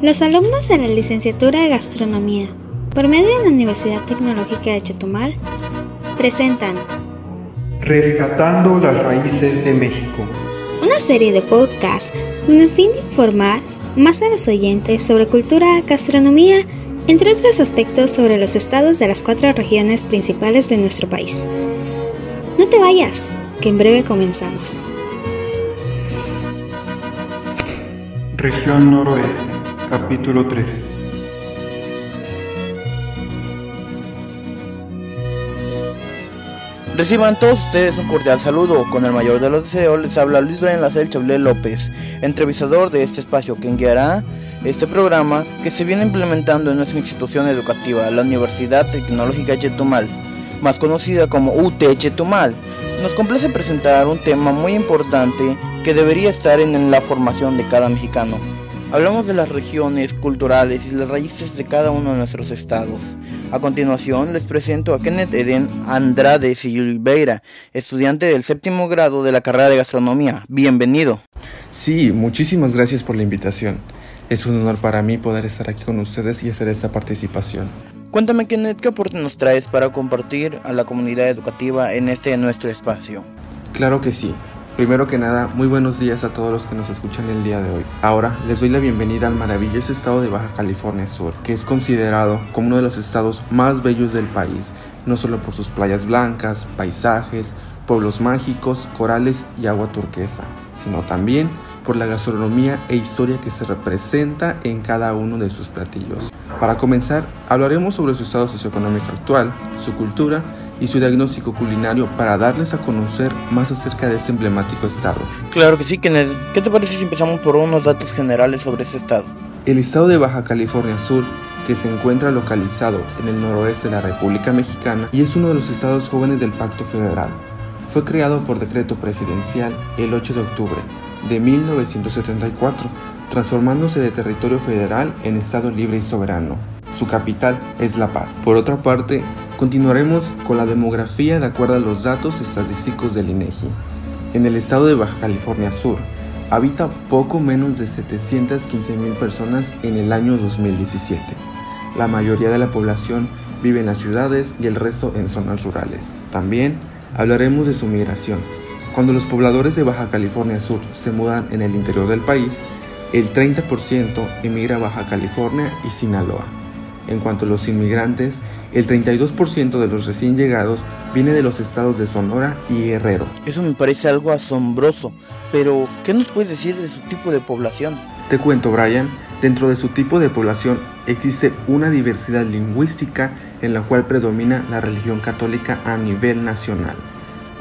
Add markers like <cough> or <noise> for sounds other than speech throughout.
Los alumnos de la licenciatura de Gastronomía, por medio de la Universidad Tecnológica de Chetumal, presentan Rescatando las Raíces de México. Una serie de podcasts con el fin de informar más a los oyentes sobre cultura, gastronomía, entre otros aspectos sobre los estados de las cuatro regiones principales de nuestro país. No te vayas, que en breve comenzamos. Región Noroeste. Capítulo 3 Reciban todos ustedes un cordial saludo. Con el mayor de los deseos les habla Luis Brian Lacel Chablé López, entrevistador de este espacio que guiará este programa que se viene implementando en nuestra institución educativa, la Universidad Tecnológica Chetumal, más conocida como UT Chetumal. Nos complace presentar un tema muy importante que debería estar en la formación de cada mexicano Hablamos de las regiones culturales y las raíces de cada uno de nuestros estados. A continuación les presento a Kenneth Eden Andrade Silveira, estudiante del séptimo grado de la carrera de gastronomía. Bienvenido. Sí, muchísimas gracias por la invitación. Es un honor para mí poder estar aquí con ustedes y hacer esta participación. Cuéntame Kenneth, ¿qué aporte nos traes para compartir a la comunidad educativa en este nuestro espacio? Claro que sí. Primero que nada, muy buenos días a todos los que nos escuchan el día de hoy. Ahora les doy la bienvenida al maravilloso estado de Baja California Sur, que es considerado como uno de los estados más bellos del país, no solo por sus playas blancas, paisajes, pueblos mágicos, corales y agua turquesa, sino también por la gastronomía e historia que se representa en cada uno de sus platillos. Para comenzar, hablaremos sobre su estado socioeconómico actual, su cultura y su diagnóstico culinario para darles a conocer más acerca de este emblemático estado. Claro que sí, Kenneth. ¿Qué te parece si empezamos por unos datos generales sobre este estado? El estado de Baja California Sur, que se encuentra localizado en el noroeste de la República Mexicana y es uno de los estados jóvenes del Pacto Federal, fue creado por decreto presidencial el 8 de octubre de 1974, transformándose de territorio federal en estado libre y soberano. Su capital es La Paz. Por otra parte, continuaremos con la demografía de acuerdo a los datos estadísticos del INEGI. En el estado de Baja California Sur, habita poco menos de 715 mil personas en el año 2017. La mayoría de la población vive en las ciudades y el resto en zonas rurales. También hablaremos de su migración. Cuando los pobladores de Baja California Sur se mudan en el interior del país, el 30% emigra a Baja California y Sinaloa. En cuanto a los inmigrantes, el 32% de los recién llegados viene de los estados de Sonora y Guerrero. Eso me parece algo asombroso, pero ¿qué nos puedes decir de su tipo de población? Te cuento, Brian, dentro de su tipo de población existe una diversidad lingüística en la cual predomina la religión católica a nivel nacional.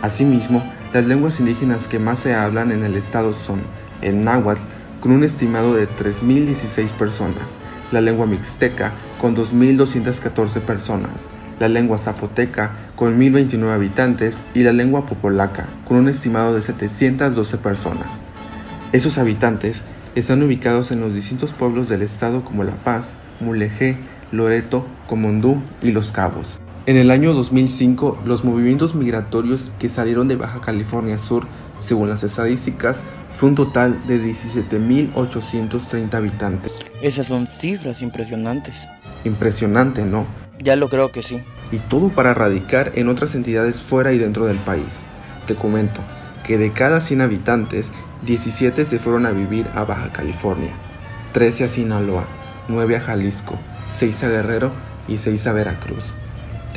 Asimismo, las lenguas indígenas que más se hablan en el estado son el náhuatl, con un estimado de 3.016 personas, la lengua mixteca con 2.214 personas, la lengua zapoteca con 1.029 habitantes y la lengua popolaca con un estimado de 712 personas. Esos habitantes están ubicados en los distintos pueblos del estado como La Paz, Mulegé, Loreto, Comondú y Los Cabos. En el año 2005, los movimientos migratorios que salieron de Baja California Sur, según las estadísticas, fue un total de 17.830 habitantes. Esas son cifras impresionantes. Impresionante, ¿no? Ya lo creo que sí. Y todo para radicar en otras entidades fuera y dentro del país. Te comento que de cada 100 habitantes, 17 se fueron a vivir a Baja California, 13 a Sinaloa, 9 a Jalisco, 6 a Guerrero y 6 a Veracruz.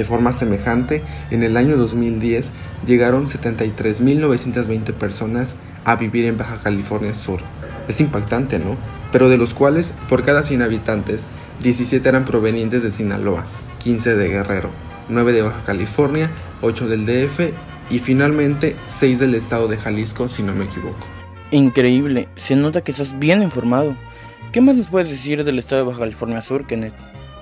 De forma semejante, en el año 2010 llegaron 73.920 personas a vivir en Baja California Sur. Es impactante, ¿no? Pero de los cuales, por cada 100 habitantes, 17 eran provenientes de Sinaloa, 15 de Guerrero, 9 de Baja California, 8 del DF y finalmente 6 del estado de Jalisco, si no me equivoco. Increíble, se nota que estás bien informado. ¿Qué más nos puedes decir del estado de Baja California Sur, Kenneth?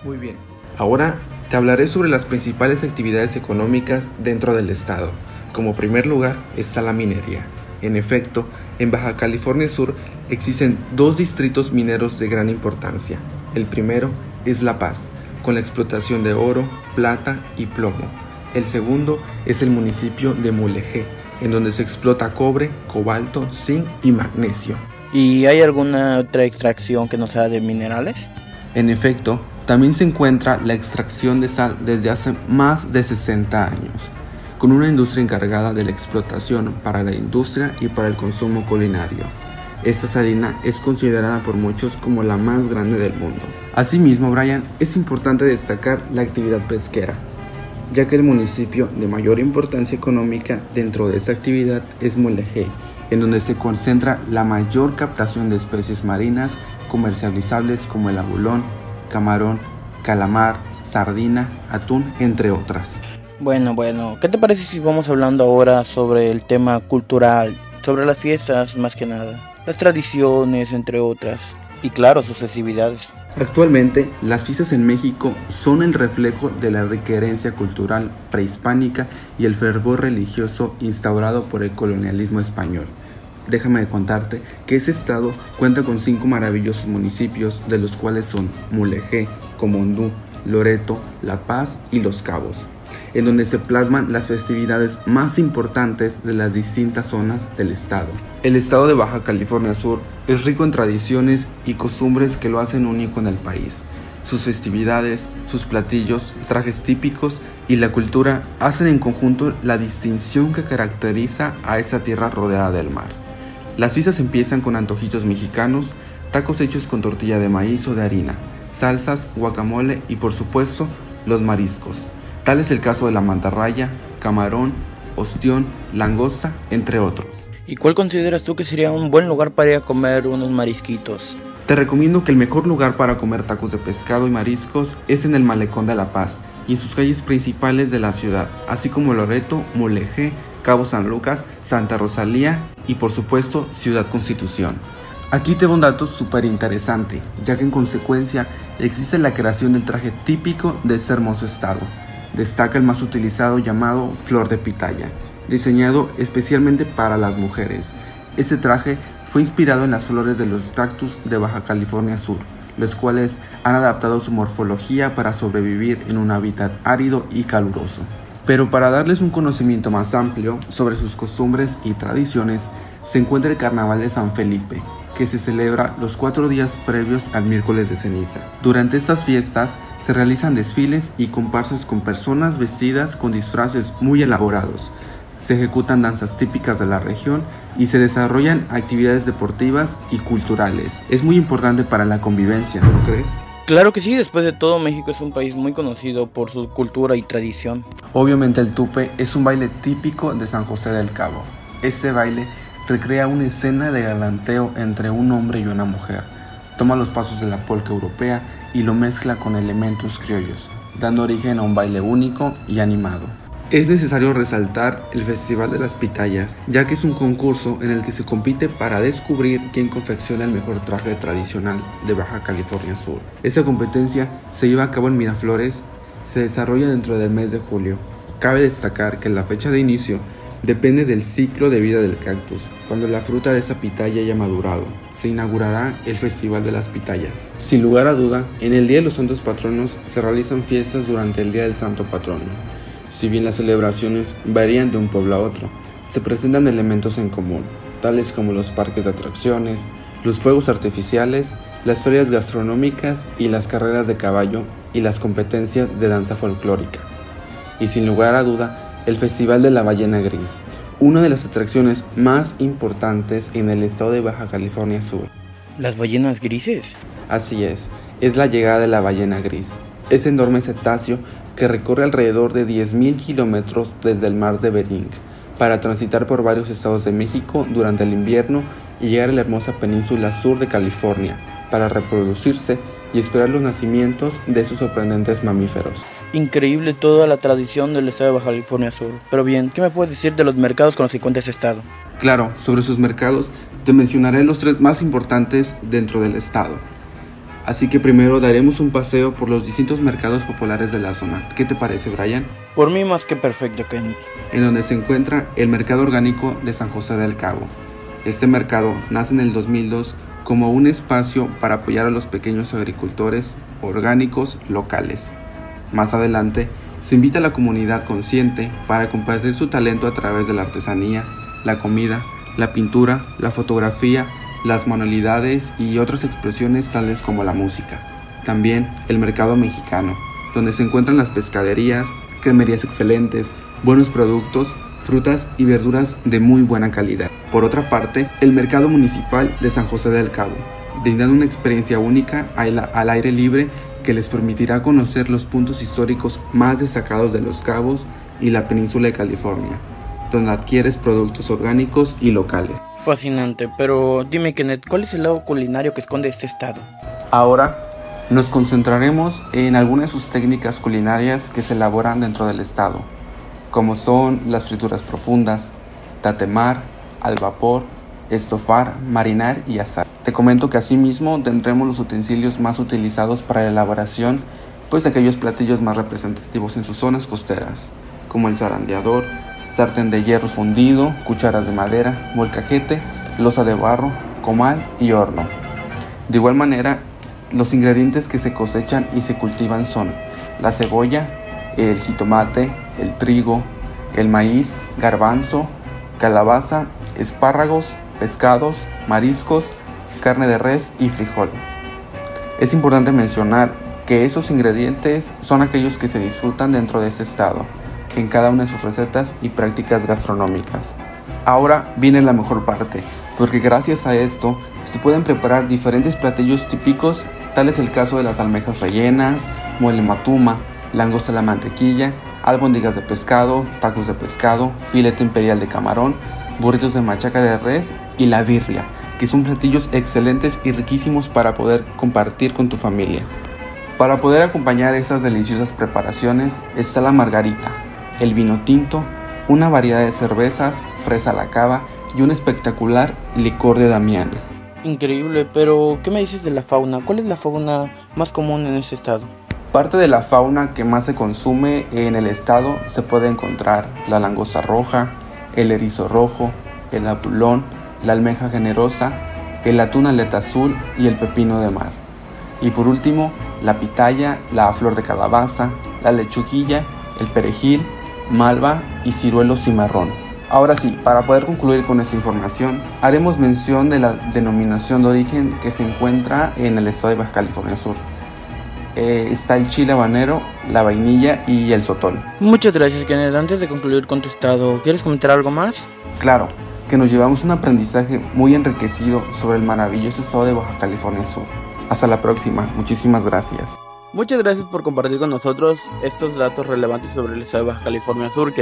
Muy bien. Ahora te hablaré sobre las principales actividades económicas dentro del estado. Como primer lugar está la minería. En efecto, en Baja California Sur existen dos distritos mineros de gran importancia. El primero es La Paz, con la explotación de oro, plata y plomo. El segundo es el municipio de Mulegé, en donde se explota cobre, cobalto, zinc y magnesio. ¿Y hay alguna otra extracción que no sea de minerales? En efecto, también se encuentra la extracción de sal desde hace más de 60 años, con una industria encargada de la explotación para la industria y para el consumo culinario. Esta salina es considerada por muchos como la más grande del mundo. Asimismo, Brian, es importante destacar la actividad pesquera, ya que el municipio de mayor importancia económica dentro de esta actividad es Mulegé, en donde se concentra la mayor captación de especies marinas comercializables como el abulón, camarón, calamar, sardina, atún, entre otras. Bueno, bueno, ¿qué te parece si vamos hablando ahora sobre el tema cultural, sobre las fiestas más que nada? las tradiciones, entre otras, y claro, sus festividades. Actualmente, las fiestas en México son el reflejo de la rica herencia cultural prehispánica y el fervor religioso instaurado por el colonialismo español. Déjame contarte que ese estado cuenta con cinco maravillosos municipios, de los cuales son Mulegé, Comondú, Loreto, La Paz y Los Cabos en donde se plasman las festividades más importantes de las distintas zonas del estado. El estado de Baja California Sur es rico en tradiciones y costumbres que lo hacen único en el país. Sus festividades, sus platillos, trajes típicos y la cultura hacen en conjunto la distinción que caracteriza a esa tierra rodeada del mar. Las fiestas empiezan con antojitos mexicanos, tacos hechos con tortilla de maíz o de harina, salsas, guacamole y por supuesto los mariscos. Tal es el caso de la mantarraya, camarón, ostión, langosta, entre otros. ¿Y cuál consideras tú que sería un buen lugar para ir a comer unos marisquitos? Te recomiendo que el mejor lugar para comer tacos de pescado y mariscos es en el Malecón de La Paz y en sus calles principales de la ciudad, así como Loreto, Mulegé, Cabo San Lucas, Santa Rosalía y por supuesto Ciudad Constitución. Aquí te un dato súper interesante, ya que en consecuencia existe la creación del traje típico de ese hermoso estado destaca el más utilizado llamado flor de pitaya, diseñado especialmente para las mujeres. Este traje fue inspirado en las flores de los cactus de Baja California Sur, los cuales han adaptado su morfología para sobrevivir en un hábitat árido y caluroso. Pero para darles un conocimiento más amplio sobre sus costumbres y tradiciones, se encuentra el Carnaval de San Felipe, que se celebra los cuatro días previos al miércoles de ceniza. Durante estas fiestas se realizan desfiles y comparsas con personas vestidas con disfraces muy elaborados. Se ejecutan danzas típicas de la región y se desarrollan actividades deportivas y culturales. Es muy importante para la convivencia, ¿no crees? Claro que sí, después de todo México es un país muy conocido por su cultura y tradición. Obviamente el tupe es un baile típico de San José del Cabo. Este baile recrea una escena de galanteo entre un hombre y una mujer. Toma los pasos de la polca europea y lo mezcla con elementos criollos, dando origen a un baile único y animado. Es necesario resaltar el Festival de las Pitayas, ya que es un concurso en el que se compite para descubrir quién confecciona el mejor traje tradicional de Baja California Sur. Esa competencia se lleva a cabo en Miraflores, se desarrolla dentro del mes de julio. Cabe destacar que la fecha de inicio depende del ciclo de vida del cactus, cuando la fruta de esa pitaya haya madurado se inaugurará el Festival de las Pitayas. Sin lugar a duda, en el Día de los Santos Patronos se realizan fiestas durante el Día del Santo Patrono. Si bien las celebraciones varían de un pueblo a otro, se presentan elementos en común, tales como los parques de atracciones, los fuegos artificiales, las ferias gastronómicas y las carreras de caballo y las competencias de danza folclórica. Y sin lugar a duda, el Festival de la Ballena Gris, una de las atracciones más importantes en el estado de Baja California Sur. ¿Las ballenas grises? Así es, es la llegada de la ballena gris. Ese enorme cetáceo que recorre alrededor de 10.000 kilómetros desde el mar de Bering para transitar por varios estados de México durante el invierno y llegar a la hermosa península sur de California para reproducirse y esperar los nacimientos de esos sorprendentes mamíferos. Increíble toda la tradición del estado de Baja California Sur. Pero bien, ¿qué me puedes decir de los mercados con los que cuenta ese estado? Claro, sobre sus mercados te mencionaré los tres más importantes dentro del estado. Así que primero daremos un paseo por los distintos mercados populares de la zona. ¿Qué te parece, Brian? Por mí más que perfecto, Ken. En donde se encuentra el Mercado Orgánico de San José del Cabo. Este mercado nace en el 2002 como un espacio para apoyar a los pequeños agricultores orgánicos locales. Más adelante, se invita a la comunidad consciente para compartir su talento a través de la artesanía, la comida, la pintura, la fotografía las manualidades y otras expresiones tales como la música. También el mercado mexicano, donde se encuentran las pescaderías, cremerías excelentes, buenos productos, frutas y verduras de muy buena calidad. Por otra parte, el mercado municipal de San José del Cabo, brindando una experiencia única al aire libre que les permitirá conocer los puntos históricos más destacados de los cabos y la península de California, donde adquieres productos orgánicos y locales. Fascinante, pero dime Kenneth, ¿cuál es el lado culinario que esconde este estado? Ahora nos concentraremos en algunas de sus técnicas culinarias que se elaboran dentro del estado, como son las frituras profundas, tatemar, al vapor, estofar, marinar y asar. Te comento que asimismo tendremos los utensilios más utilizados para la elaboración, pues aquellos platillos más representativos en sus zonas costeras, como el zarandeador, sartén de hierro fundido, cucharas de madera, molcajete, losa de barro, comal y horno. De igual manera, los ingredientes que se cosechan y se cultivan son la cebolla, el jitomate, el trigo, el maíz, garbanzo, calabaza, espárragos, pescados, mariscos, carne de res y frijol. Es importante mencionar que esos ingredientes son aquellos que se disfrutan dentro de este estado, en cada una de sus recetas y prácticas gastronómicas. Ahora viene la mejor parte, porque gracias a esto se pueden preparar diferentes platillos típicos Tal es el caso de las almejas rellenas, muele matuma, langosta a la mantequilla, albóndigas de pescado, tacos de pescado, filete imperial de camarón, burritos de machaca de res y la birria, que son platillos excelentes y riquísimos para poder compartir con tu familia. Para poder acompañar estas deliciosas preparaciones está la margarita, el vino tinto, una variedad de cervezas, fresa a la cava y un espectacular licor de damiana. Increíble, pero ¿qué me dices de la fauna? ¿Cuál es la fauna más común en este estado? Parte de la fauna que más se consume en el estado se puede encontrar la langosta roja, el erizo rojo, el apulón, la almeja generosa, el atún aleta azul y el pepino de mar. Y por último, la pitaya, la flor de calabaza, la lechuguilla, el perejil, malva y ciruelo cimarrón. Ahora sí, para poder concluir con esta información, haremos mención de la denominación de origen que se encuentra en el estado de Baja California Sur. Eh, está el chile habanero, la vainilla y el sotol. Muchas gracias, Kenneth. Antes de concluir con tu estado, ¿quieres comentar algo más? Claro, que nos llevamos un aprendizaje muy enriquecido sobre el maravilloso estado de Baja California Sur. Hasta la próxima, muchísimas gracias. Muchas gracias por compartir con nosotros estos datos relevantes sobre el estado de Baja California Sur.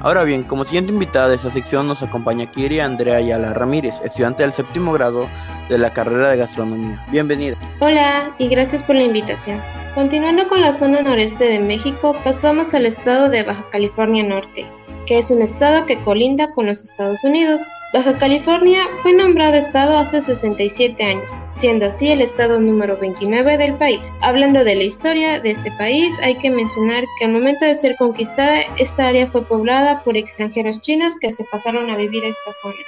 Ahora bien, como siguiente invitada de esta sección nos acompaña Kiri Andrea Ayala Ramírez, estudiante del séptimo grado de la carrera de gastronomía. Bienvenida. Hola y gracias por la invitación. Continuando con la zona noreste de México, pasamos al estado de Baja California Norte, que es un estado que colinda con los Estados Unidos. Baja California fue nombrado estado hace 67 años, siendo así el estado número 29 del país. Hablando de la historia de este país, hay que mencionar que al momento de ser conquistada, esta área fue poblada por extranjeros chinos que se pasaron a vivir a esta zona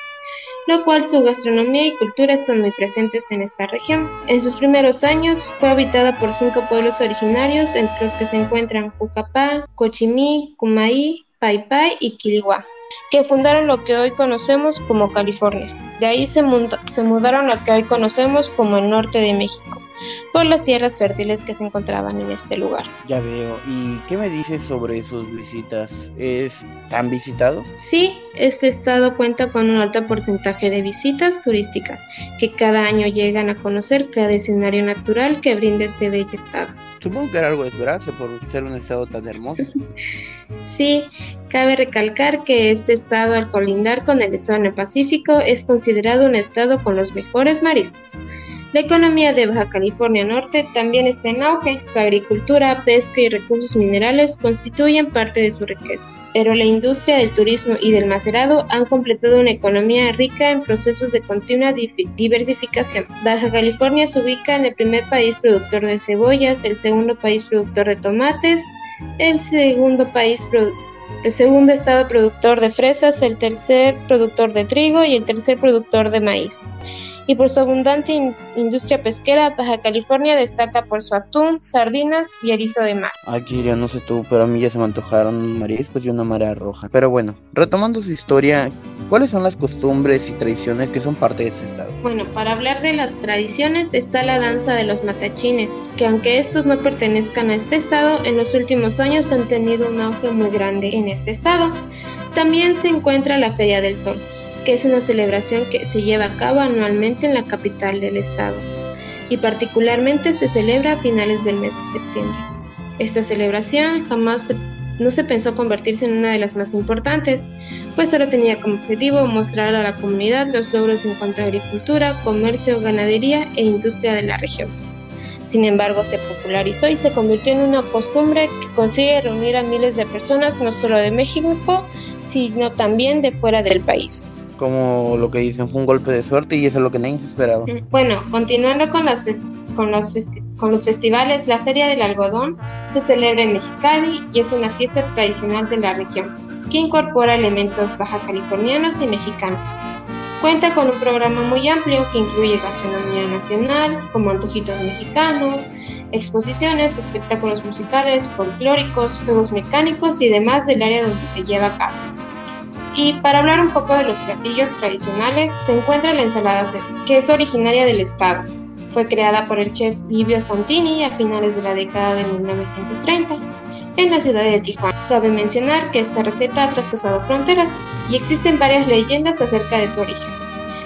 lo cual su gastronomía y cultura están muy presentes en esta región. En sus primeros años fue habitada por cinco pueblos originarios, entre los que se encuentran Cucapá, Cochimí, Cumaí, Pai y Quilihuá, que fundaron lo que hoy conocemos como California. De ahí se mudaron a lo que hoy conocemos como el norte de México por las tierras fértiles que se encontraban en este lugar. Ya veo. ¿Y qué me dices sobre sus visitas? ¿Es tan visitado? Sí, este estado cuenta con un alto porcentaje de visitas turísticas que cada año llegan a conocer cada escenario natural que brinda este bello estado. Supongo que era algo de esperarse por ser un estado tan hermoso. <laughs> sí, cabe recalcar que este estado al colindar con el Océano Pacífico es considerado un estado con los mejores mariscos. La economía de Baja California Norte también está en auge. Su agricultura, pesca y recursos minerales constituyen parte de su riqueza. Pero la industria del turismo y del macerado han completado una economía rica en procesos de continua diversificación. Baja California se ubica en el primer país productor de cebollas, el segundo país productor de tomates, el segundo país el segundo estado productor de fresas, el tercer productor de trigo y el tercer productor de maíz y por su abundante industria pesquera, Baja California destaca por su atún, sardinas y erizo de mar. Aquí ya no sé tú, pero a mí ya se me antojaron mariscos y una marea roja. Pero bueno, retomando su historia, ¿cuáles son las costumbres y tradiciones que son parte de este estado? Bueno, para hablar de las tradiciones está la danza de los matachines, que aunque estos no pertenezcan a este estado, en los últimos años han tenido un auge muy grande en este estado. También se encuentra la Feria del Sol, que es una celebración que se lleva a cabo anualmente en la capital del estado y particularmente se celebra a finales del mes de septiembre. Esta celebración jamás no se pensó convertirse en una de las más importantes, pues solo tenía como objetivo mostrar a la comunidad los logros en cuanto a agricultura, comercio, ganadería e industria de la región. Sin embargo, se popularizó y se convirtió en una costumbre que consigue reunir a miles de personas no solo de México, sino también de fuera del país como lo que dicen fue un golpe de suerte y eso es lo que nadie se esperaba. Bueno, continuando con, las con, los con los festivales, la Feria del Algodón se celebra en Mexicali y es una fiesta tradicional de la región que incorpora elementos baja californianos y mexicanos. Cuenta con un programa muy amplio que incluye gastronomía nacional, como antojitos mexicanos, exposiciones, espectáculos musicales, folclóricos, juegos mecánicos y demás del área donde se lleva a cabo. Y para hablar un poco de los platillos tradicionales, se encuentra la ensalada César, que es originaria del estado. Fue creada por el chef Livio Santini a finales de la década de 1930 en la ciudad de Tijuana. Cabe mencionar que esta receta ha traspasado fronteras y existen varias leyendas acerca de su origen.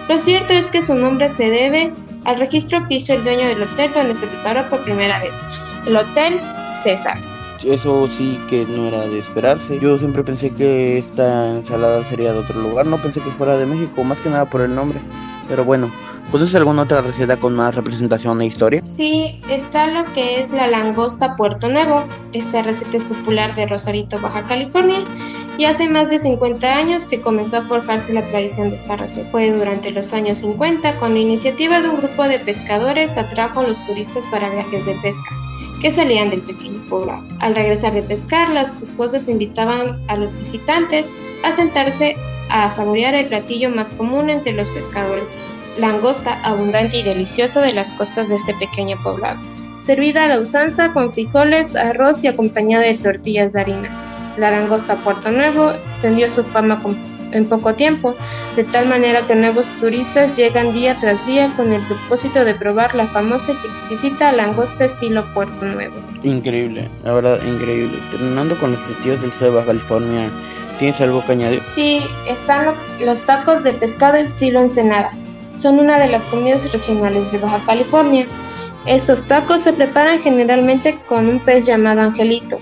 Lo cierto es que su nombre se debe al registro que hizo el dueño del hotel donde se preparó por primera vez, el Hotel César eso sí que no era de esperarse. Yo siempre pensé que esta ensalada sería de otro lugar, no pensé que fuera de México, más que nada por el nombre. Pero bueno, ¿Puedes alguna otra receta con más representación e historia? Sí, está lo que es la langosta Puerto Nuevo. Esta receta es popular de Rosarito, Baja California, y hace más de 50 años que comenzó a forjarse la tradición de esta receta. Fue durante los años 50 cuando la iniciativa de un grupo de pescadores atrajo a los turistas para viajes de pesca que salían del pequeño poblado. Al regresar de pescar, las esposas invitaban a los visitantes a sentarse a saborear el platillo más común entre los pescadores, langosta abundante y deliciosa de las costas de este pequeño poblado, servida a la usanza con frijoles, arroz y acompañada de tortillas de harina. La langosta Puerto Nuevo extendió su fama con en poco tiempo, de tal manera que nuevos turistas llegan día tras día con el propósito de probar la famosa y exquisita langosta estilo Puerto Nuevo. Increíble, la verdad, increíble. Terminando con los platillos del sur de California, ¿tienes algo que añadir? Sí, están los tacos de pescado estilo Ensenada. Son una de las comidas regionales de Baja California. Estos tacos se preparan generalmente con un pez llamado angelito,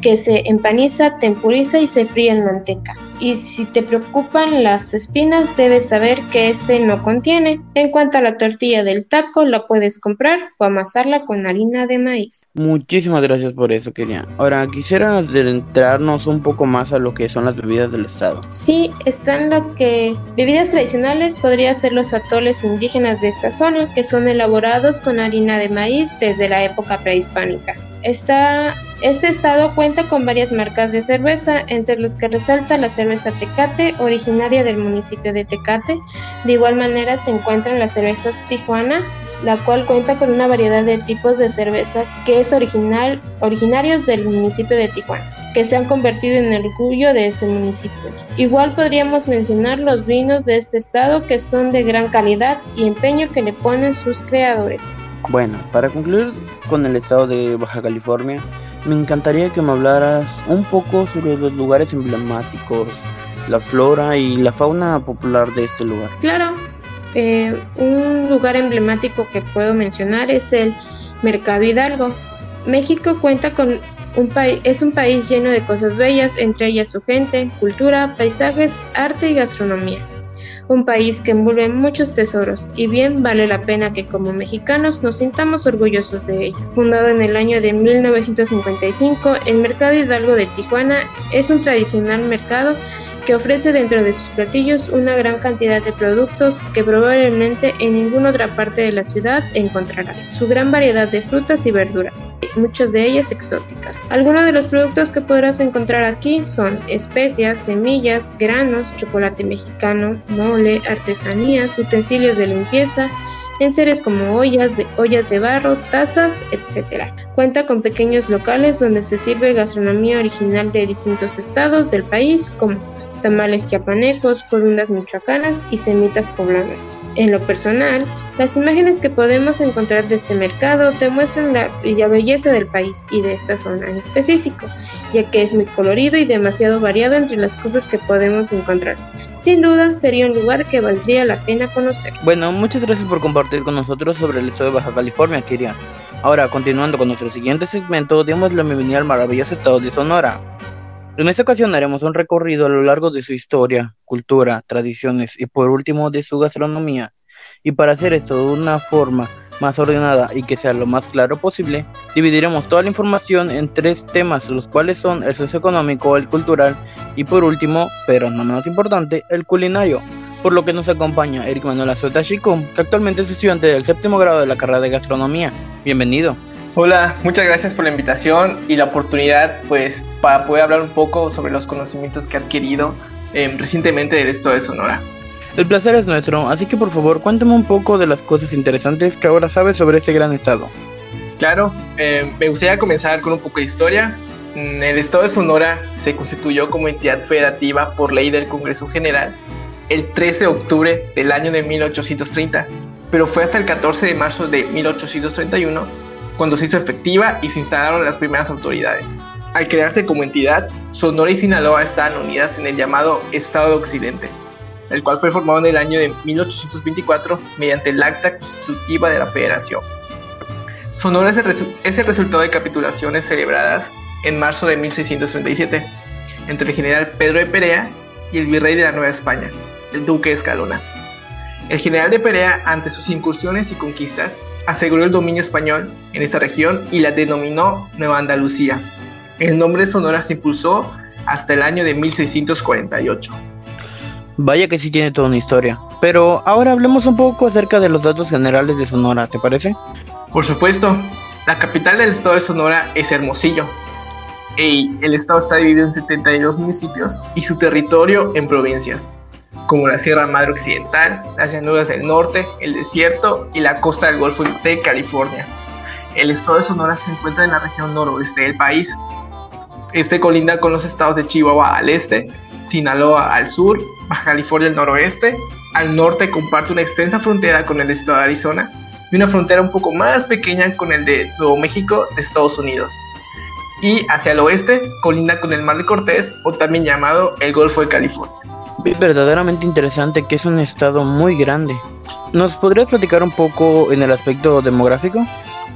que se empaniza, tempuriza y se fríe en manteca y si te preocupan las espinas debes saber que este no contiene. En cuanto a la tortilla del taco, la puedes comprar o amasarla con harina de maíz. Muchísimas gracias por eso, Kenia. Ahora quisiera adentrarnos un poco más a lo que son las bebidas del estado. Sí, están lo que bebidas tradicionales podría ser los atoles indígenas de esta zona, que son elaborados con harina de maíz desde la época prehispánica. Esta este estado cuenta con varias marcas de cerveza, entre los que resalta la cerveza Tecate, originaria del municipio de Tecate. De igual manera se encuentran las cervezas Tijuana, la cual cuenta con una variedad de tipos de cerveza que es original, originarios del municipio de Tijuana, que se han convertido en el orgullo de este municipio. Igual podríamos mencionar los vinos de este estado que son de gran calidad y empeño que le ponen sus creadores. Bueno, para concluir con el estado de Baja California, me encantaría que me hablaras un poco sobre los lugares emblemáticos, la flora y la fauna popular de este lugar. Claro, eh, un lugar emblemático que puedo mencionar es el Mercado Hidalgo. México cuenta con un país, es un país lleno de cosas bellas, entre ellas su gente, cultura, paisajes, arte y gastronomía un país que envuelve muchos tesoros y bien vale la pena que como mexicanos nos sintamos orgullosos de ello. Fundado en el año de 1955, el Mercado Hidalgo de Tijuana es un tradicional mercado que ofrece dentro de sus platillos una gran cantidad de productos que probablemente en ninguna otra parte de la ciudad encontrarás. Su gran variedad de frutas y verduras. muchas de ellas exóticas. Algunos de los productos que podrás encontrar aquí son especias, semillas, granos, chocolate mexicano, mole, artesanías, utensilios de limpieza, en series como ollas de, ollas de barro, tazas, etc. Cuenta con pequeños locales donde se sirve gastronomía original de distintos estados del país como tamales chiapanecos, corundas michoacanas y semitas poblanas. En lo personal, las imágenes que podemos encontrar de este mercado demuestran la, belleza del país y de esta zona en específico, ya que es muy colorido y demasiado variado entre las cosas que podemos encontrar. Sin duda, sería un lugar que valdría la pena conocer. Bueno, muchas gracias por compartir con nosotros sobre el estado de Baja California, Kirian. Ahora, continuando con nuestro siguiente segmento, demos la bienvenida al maravilloso estado de Sonora. En esta ocasión haremos un recorrido a lo largo de su historia, cultura, tradiciones y por último de su gastronomía. Y para hacer esto de una forma más ordenada y que sea lo más claro posible, dividiremos toda la información en tres temas, los cuales son el socioeconómico, el cultural y por último, pero no menos importante, el culinario. Por lo que nos acompaña Eric Manuel Azota Chicum, que actualmente es estudiante del séptimo grado de la carrera de gastronomía. Bienvenido. Hola, muchas gracias por la invitación y la oportunidad, pues, para poder hablar un poco sobre los conocimientos que he adquirido em, recientemente del estado de Sonora. El placer es nuestro, así que por favor cuéntame un poco de las cosas interesantes que ahora sabes sobre este gran estado. Claro, em, me gustaría comenzar con un poco de historia. Mm, el estado de Sonora se constituyó como entidad federativa por ley del Congreso General el 13 de octubre del año de 1830, pero fue hasta el 14 de marzo de 1831 cuando se hizo efectiva y se instalaron las primeras autoridades. Al crearse como entidad, Sonora y Sinaloa estaban unidas en el llamado Estado de Occidente, el cual fue formado en el año de 1824 mediante el Acta Constitutiva de la Federación. Sonora es el, resultado de capitulaciones celebradas en marzo de 1637 entre el general Pedro de Perea y el virrey de la Nueva España, el duque de Escalona. El general de Perea, ante sus incursiones y conquistas, aseguró el dominio español en esta región y la denominó Nueva Andalucía. El nombre de Sonora se impulsó hasta el año de 1648. Vaya que sí tiene toda una historia. Pero ahora hablemos un poco acerca de los datos generales de Sonora, ¿te parece? Por supuesto. La capital del estado de Sonora es Hermosillo. Y el estado está dividido en 72 municipios y su territorio en provincias como la Sierra Madre Occidental, las llanuras del norte, el desierto y la costa del Golfo de California. El estado de Sonora se encuentra en la región noroeste del país. Este colinda con los estados de Chihuahua al este, Sinaloa al sur, Baja California al noroeste. Al norte comparte una extensa frontera con el estado de Arizona y una frontera un poco más pequeña con el de Nuevo México de Estados Unidos. Y hacia el oeste colinda con el Mar de Cortés o también llamado el Golfo de California verdaderamente interesante que es un estado muy grande. ¿Nos podrías platicar un poco en el aspecto demográfico?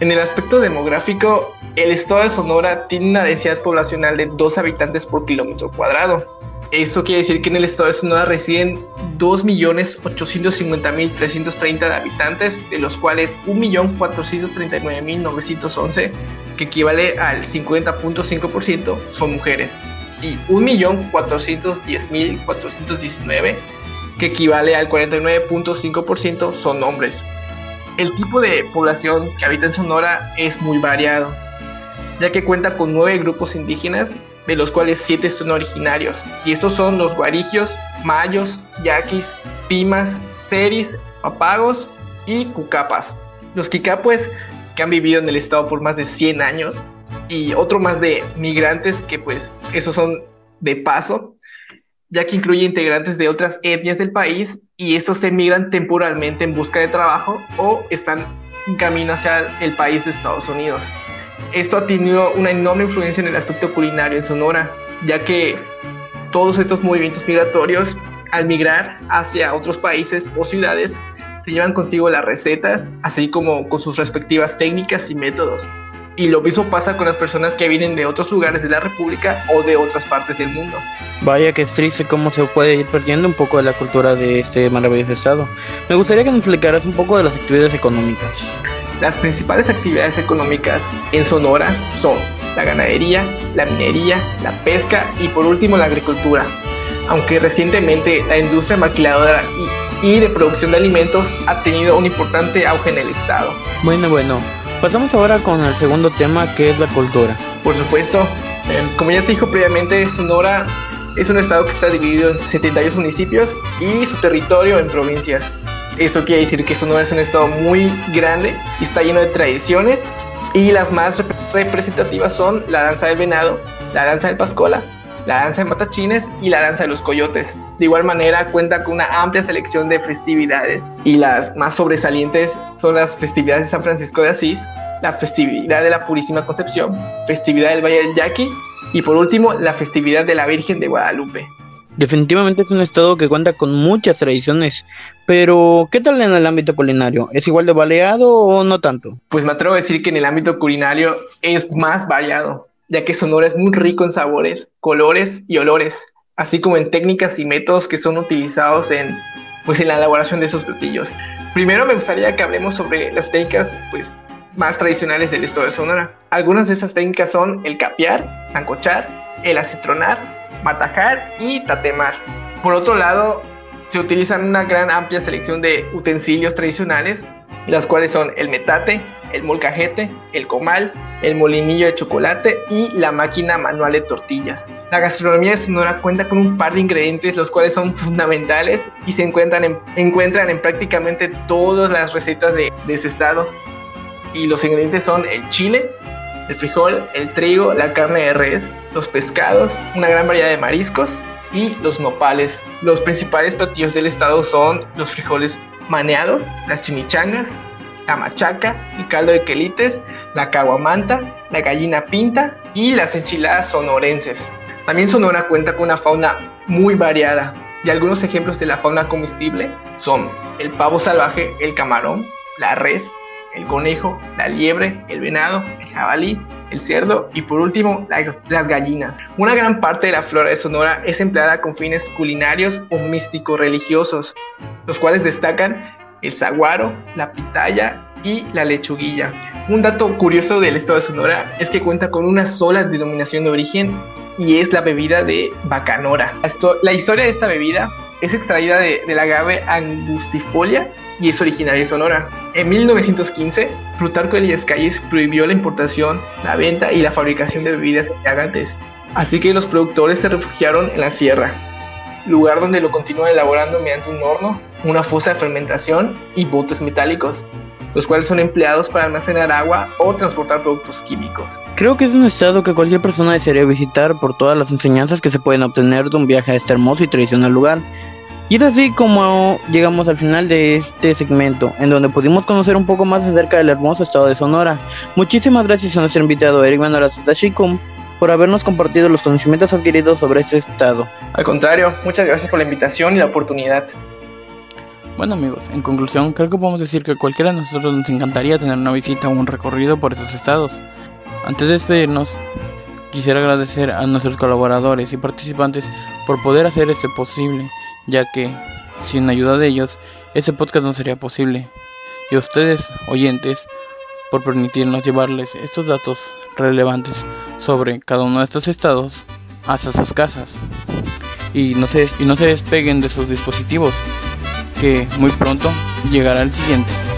En el aspecto demográfico, el estado de Sonora tiene una densidad poblacional de 2 habitantes por kilómetro cuadrado. Esto quiere decir que en el estado de Sonora residen 2.850.330 habitantes, de los cuales 1.439.911, que equivale al 50.5%, son mujeres y 1.410.419, que equivale al 49.5%, son hombres. El tipo de población que habita en Sonora es muy variado, ya que cuenta con nueve grupos indígenas, de los cuales siete son originarios, y estos son los guarigios, mayos, yaquis, pimas, seris, papagos y cucapas. Los quicapues, que han vivido en el estado por más de 100 años, y otro más de migrantes que pues esos son de paso, ya que incluye integrantes de otras etnias del país y estos se emigran temporalmente en busca de trabajo o están en camino hacia el país de Estados Unidos. Esto ha tenido una enorme influencia en el aspecto culinario en Sonora, ya que todos estos movimientos migratorios, al migrar hacia otros países o ciudades, se llevan consigo las recetas, así como con sus respectivas técnicas y métodos. Y lo mismo pasa con las personas que vienen de otros lugares de la República o de otras partes del mundo. Vaya que es triste cómo se puede ir perdiendo un poco de la cultura de este maravilloso estado. Me gustaría que nos explicaras un poco de las actividades económicas. Las principales actividades económicas en Sonora son la ganadería, la minería, la pesca y por último la agricultura. Aunque recientemente la industria maquiladora y, y de producción de alimentos ha tenido un importante auge en el estado. Bueno, bueno, Pasamos ahora con el segundo tema que es la cultura. Por supuesto, eh, como ya se dijo previamente, Sonora es un estado que está dividido en 72 municipios y su territorio en provincias. Esto quiere decir que Sonora es un estado muy grande y está lleno de tradiciones y las más representativas son la danza del venado, la danza del pascola, la danza de matachines y la danza de los coyotes. De igual manera cuenta con una amplia selección de festividades y las más sobresalientes son las festividades de San Francisco de Asís, la festividad de la Purísima Concepción, festividad del Valle del Yaqui y por último la festividad de la Virgen de Guadalupe. Definitivamente es un estado que cuenta con muchas tradiciones, pero ¿qué tal en el ámbito culinario? ¿Es igual de variado o no tanto? Pues me atrevo a decir que en el ámbito culinario es más variado, ya que Sonora es muy rico en sabores, colores y olores, así como en técnicas y métodos que son utilizados en, pues, en la elaboración de esos platillos. Primero me gustaría que hablemos sobre las técnicas pues, más tradicionales del estado de Sonora. Algunas de esas técnicas son el capear, sancochar, el acitronar, matajar y tatemar. Por otro lado, se utilizan una gran amplia selección de utensilios tradicionales, las cuales son el metate, el molcajete, el comal, el molinillo de chocolate y la máquina manual de tortillas. La gastronomía de Sonora cuenta con un par de ingredientes los cuales son fundamentales y se encuentran en, encuentran en prácticamente todas las recetas de, de ese estado. Y los ingredientes son el chile, el frijol, el trigo, la carne de res, los pescados, una gran variedad de mariscos y los nopales. Los principales platillos del estado son los frijoles maneados, las chimichangas, la machaca, el caldo de quelites, la caguamanta, la gallina pinta y las enchiladas sonorenses. También Sonora cuenta con una fauna muy variada y algunos ejemplos de la fauna comestible son el pavo salvaje, el camarón, la res, el conejo, la liebre, el venado, el jabalí, el cerdo y por último las gallinas. Una gran parte de la flora de Sonora es empleada con fines culinarios o místicos religiosos, los cuales destacan el saguaro, la pitaya y la lechuguilla. Un dato curioso del estado de Sonora es que cuenta con una sola denominación de origen y es la bebida de bacanora. La historia de esta bebida es extraída de, del agave angustifolia y es originaria de Sonora. En 1915, Plutarco Elías Calles prohibió la importación, la venta y la fabricación de bebidas embriagantes, así que los productores se refugiaron en la sierra, lugar donde lo continúan elaborando mediante un horno, una fosa de fermentación y botes metálicos, los cuales son empleados para almacenar agua o transportar productos químicos. Creo que es un estado que cualquier persona desearía visitar por todas las enseñanzas que se pueden obtener de un viaje a este hermoso y tradicional lugar. Y es así como llegamos al final de este segmento, en donde pudimos conocer un poco más acerca del hermoso estado de Sonora. Muchísimas gracias a nuestro invitado Eric Manuel Shikum por habernos compartido los conocimientos adquiridos sobre este estado. Al contrario, muchas gracias por la invitación y la oportunidad. Bueno amigos, en conclusión creo que podemos decir que cualquiera de nosotros nos encantaría tener una visita o un recorrido por esos estados. Antes de despedirnos, quisiera agradecer a nuestros colaboradores y participantes por poder hacer esto posible ya que sin ayuda de ellos ese podcast no sería posible. Y a ustedes, oyentes, por permitirnos llevarles estos datos relevantes sobre cada uno de estos estados hasta sus casas. Y no se, y no se despeguen de sus dispositivos, que muy pronto llegará el siguiente.